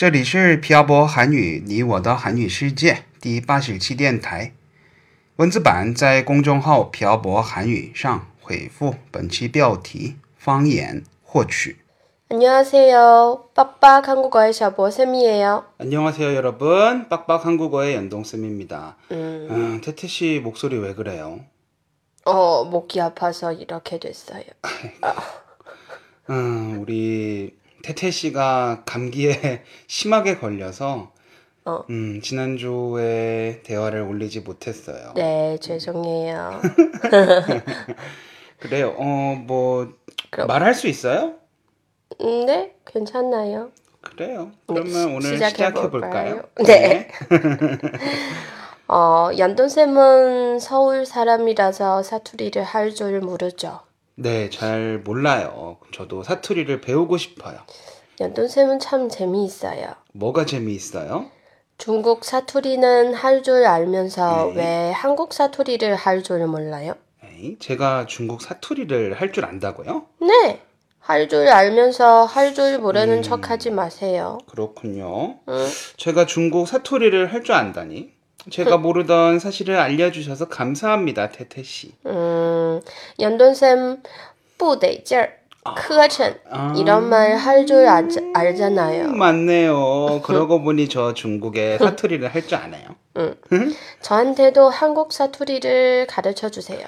这里是漂泊韩语你我的韩语世界第八十期电台，文字版在公众号“漂泊韩语”上回复本期标题“方言”获取。 안녕하세요. 빡빡 한국어의 샤보쌤이에요. 안녕하세요, 여러분. 빡빡 한국어의 연동쌤입니다. 음, 음, 태태 씨 목소리 왜 그래요? 어, 목이 아파서 이렇게 됐어요. 음, 우리 태태 씨가 감기에 심하게 걸려서 어. 음, 지난주에 대화를 올리지 못했어요. 네, 죄송해요. 그래요. 어, 뭐 그럼- 말할 수 있어요? 음, 네, 괜찮나요? 그래요. 네, 그러면 오늘 시작해 볼까요? 볼까요? 네. 어, 연돈쌤은 서울 사람이라서 사투리를 할 줄 모르죠. 네, 잘 몰라요. 저도 사투리를 배우고 싶어요. 연돈쌤은 참 재미있어요. 뭐가 재미있어요? 중국 사투리는 할 줄 알면서 네. 왜 한국 사투리를 할 줄 몰라요? 에이, 제가 중국 사투리를 할 줄 안다고요? 네. 할 줄 알면서 할 줄 모르는 음. 척 하지 마세요. 그렇군요. 응? 제가 중국 사투리를 할 줄 안다니. 제가 그 모르던 사실을 알려주셔서 감사합니다, 태태 씨. 음, 연돈쌤 뿌대절, 크천 아. 이런 말 할 줄 알잖아요. 음, 맞네요. 그러고 보니 저 중국의 사투리를 할 줄 아나요? 저한테도 한국 사투리를 가르쳐 주세요.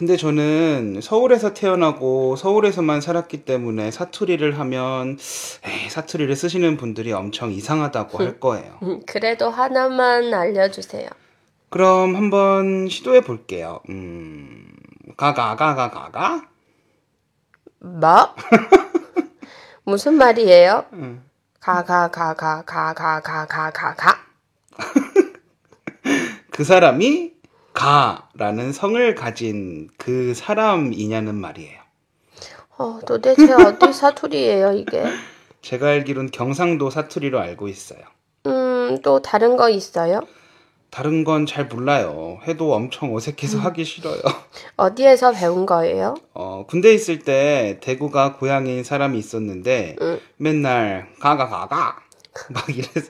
근데 저는 서울에서 태어나고 서울에서만 살았기 때문에 사투리를 하면 에이, 사투리를 쓰시는 분들이 엄청 이상하다고 할 거예요. 음, 그래도 하나만 알려주세요. 그럼 한번 시도해 볼게요. 음, 가가가가가가? 뭐? 무슨 말이에요? 음. 가가가가가가가가가. 그 사람이 가라는 성을 가진 그 사람이냐는 말이에요. 어, 도대체 어디 사투리예요, 이게? 제가 알기론 경상도 사투리로 알고 있어요. 음, 또 다른 거 있어요? 다른 건 잘 몰라요. 해도 엄청 어색해서 하기 싫어요. 어디에서 배운 거예요? 어, 군대 있을 때 대구가 고향인 사람이 있었는데 응. 맨날 가가 가가 막 이래서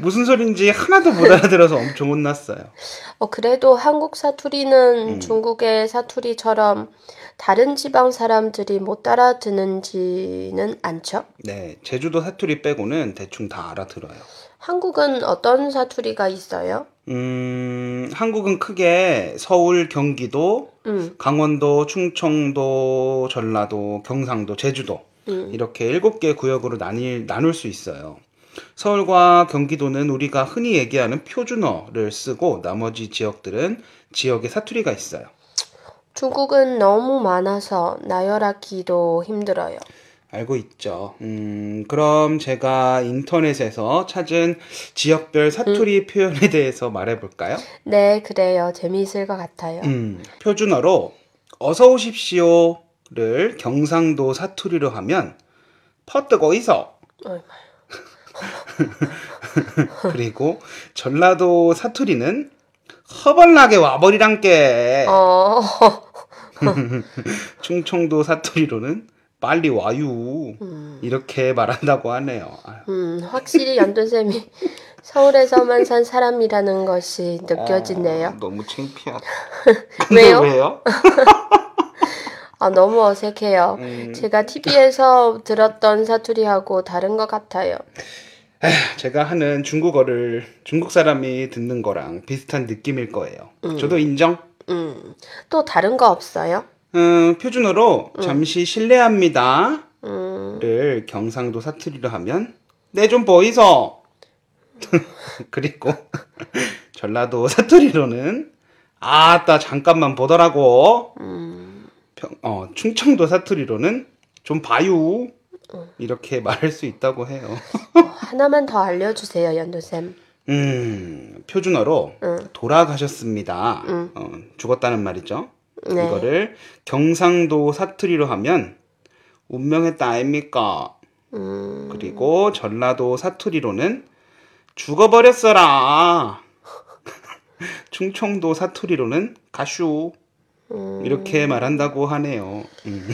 무슨 소린지 하나도 못 알아들어서 엄청 혼났어요. 어, 그래도 한국 사투리는 음. 중국의 사투리처럼 다른 지방 사람들이 못 알아듣는지는 않죠? 네, 제주도 사투리 빼고는 대충 다 알아들어요. 한국은 어떤 사투리가 있어요? 음, 한국은 크게 서울, 경기도, 음, 강원도, 충청도, 전라도, 경상도, 제주도 음. 이렇게 일곱 개 구역으로 나뉠, 나눌 수 있어요. 서울과 경기도는 우리가 흔히 얘기하는 표준어를 쓰고 나머지 지역들은 지역의 사투리가 있어요. 중국은 너무 많아서 나열하기도 힘들어요. 알고 있죠. 음, 그럼 제가 인터넷에서 찾은 지역별 사투리 표현에 대해서 말해볼까요? 네, 그래요. 재미있을 것 같아요. 음, 표준어로 어서 오십시오 를 경상도 사투리로 하면 퍼뜨고 있어. 그리고 전라도 사투리는 허벌나게 와버리란께. 어, 충청도 사투리로는 빨리 와유. 이렇게 말한다고 하네요. 음, 확실히 연돈쌤이 서울에서만 산 사람이라는 것이 느껴지네요. 어, 너무 창피하다. 왜요? 왜요? 아, 너무 어색해요. 음. 제가 TV에서 들었던 사투리하고 다른 것 같아요. 제가 하는 중국어를 중국 사람이 듣는 거랑 비슷한 느낌일 거예요. 저도 인정. 음, 또 다른 거 없어요? 음, 표준어로 잠시 실례합니다를 음, 경상도 사투리로 하면 내 좀 보이소. 그리고 전라도 사투리로는 아따 잠깐만 보더라고. 음, 평, 어, 충청도 사투리로는 좀 봐요. 이렇게 말할 수 있다고 해요. 어, 하나만 더 알려주세요, 연두쌤. 음, 표준어로 응. 돌아가셨습니다. 응. 어, 죽었다는 말이죠. 네. 이거를 경상도 사투리로 하면 운명했다 아닙니까? 음, 그리고 전라도 사투리로는 죽어버렸어라. 충청도 사투리로는 가슈. 음. 이렇게 말한다고 하네요. 음.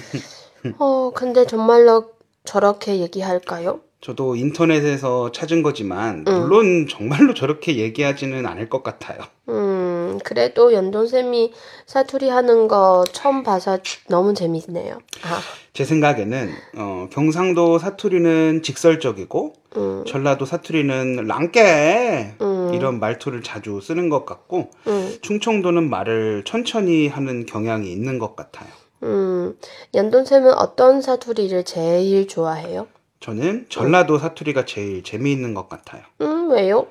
어, 근데 정말로 저렇게 얘기할까요? 저도 인터넷에서 찾은 거지만 응. 물론 정말로 저렇게 얘기하지는 않을 것 같아요. 음, 그래도 연돈쌤이 사투리 하는 거 처음 봐서 너무 재밌네요. 아, 제 생각에는 어, 경상도 사투리는 직설적이고 음, 전라도 사투리는 랑깨 음. 이런 말투를 자주 쓰는 것 같고 음, 충청도는 말을 천천히 하는 경향이 있는 것 같아요. 음. 연돈쌤은 어떤 사투리를 제일 좋아해요? 저는 전라도 사투리가 제일 재미있는 것 같아요. 음, 왜요?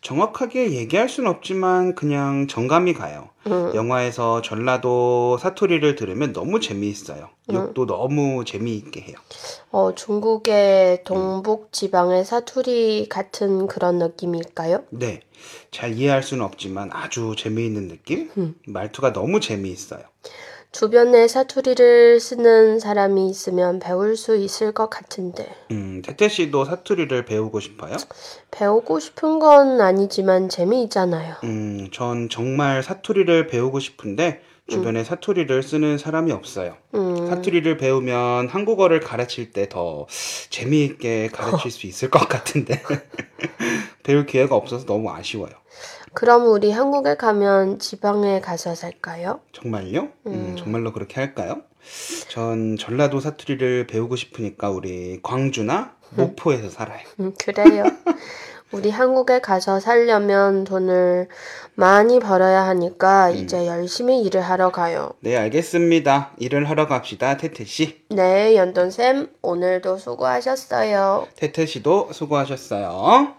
정확하게 얘기할 순 없지만 그냥 정감이 가요. 음, 영화에서 전라도 사투리를 들으면 너무 재미있어요. 욕도 너무 재미있게 해요. 어, 중국의 동북 지방의 사투리 같은 그런 느낌일까요? 네. 잘 이해할 수는 없지만 아주 재미있는 느낌? 음. 말투가 너무 재미있어요. 주변에 사투리를 쓰는 사람이 있으면 배울 수 있을 것 같은데. 음, 태태 씨도 사투리를 배우고 싶어요? 배우고 싶은 건 아니지만 재미있잖아요. 음, 전 정말 사투리를 배우고 싶은데 주변에 사투리를 쓰는 사람이 없어요. 음, 사투리를 배우면 한국어를 가르칠 때 더 재미있게 가르칠 수 있을 것 같은데 배울 기회가 없어서 너무 아쉬워요. 그럼 우리 한국에 가면 지방에 가서 살까요? 정말요? 음, 정말로 그렇게 할까요? 전 전라도 사투리를 배우고 싶으니까 우리 광주나 목포에서 살아요. 음, 그래요. 우리 한국에 가서 살려면 돈을 많이 벌어야 하니까 이제 열심히 일을 하러 가요. 네, 알겠습니다. 일을 하러 갑시다, 태태 씨. 네, 연돈쌤, 오늘도 수고하셨어요. 태태 씨도 수고하셨어요.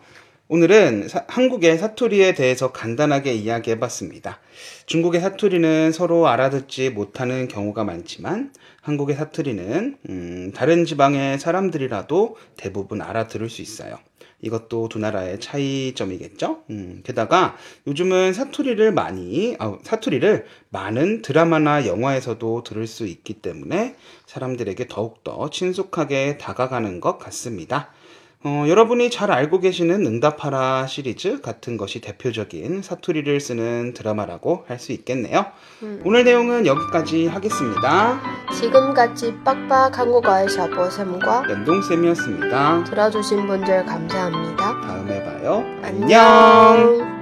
오늘은 사- 한국의 사투리에 대해서 간단하게 이야기해 봤습니다. 중국의 사투리는 서로 알아듣지 못하는 경우가 많지만 한국의 사투리는 음, 다른 지방의 사람들이라도 대부분 알아들을 수 있어요. 이것도 두 나라의 차이점이겠죠? 음, 게다가 요즘은 사투리를 많이, 아, 사투리를 많은 드라마나 영화에서도 들을 수 있기 때문에 사람들에게 더욱더 친숙하게 다가가는 것 같습니다. 어, 여러분이 잘 알고 계시는 응답하라 시리즈 같은 것이 대표적인 사투리를 쓰는 드라마라고 할 수 있겠네요. 오늘 내용은 여기까지 하겠습니다. 지금까지 빡빡 한 국어의 샤보쌤과 연동쌤이었습니다. 들어주신 분들 감사합니다. 다음에 봐요. 안녕.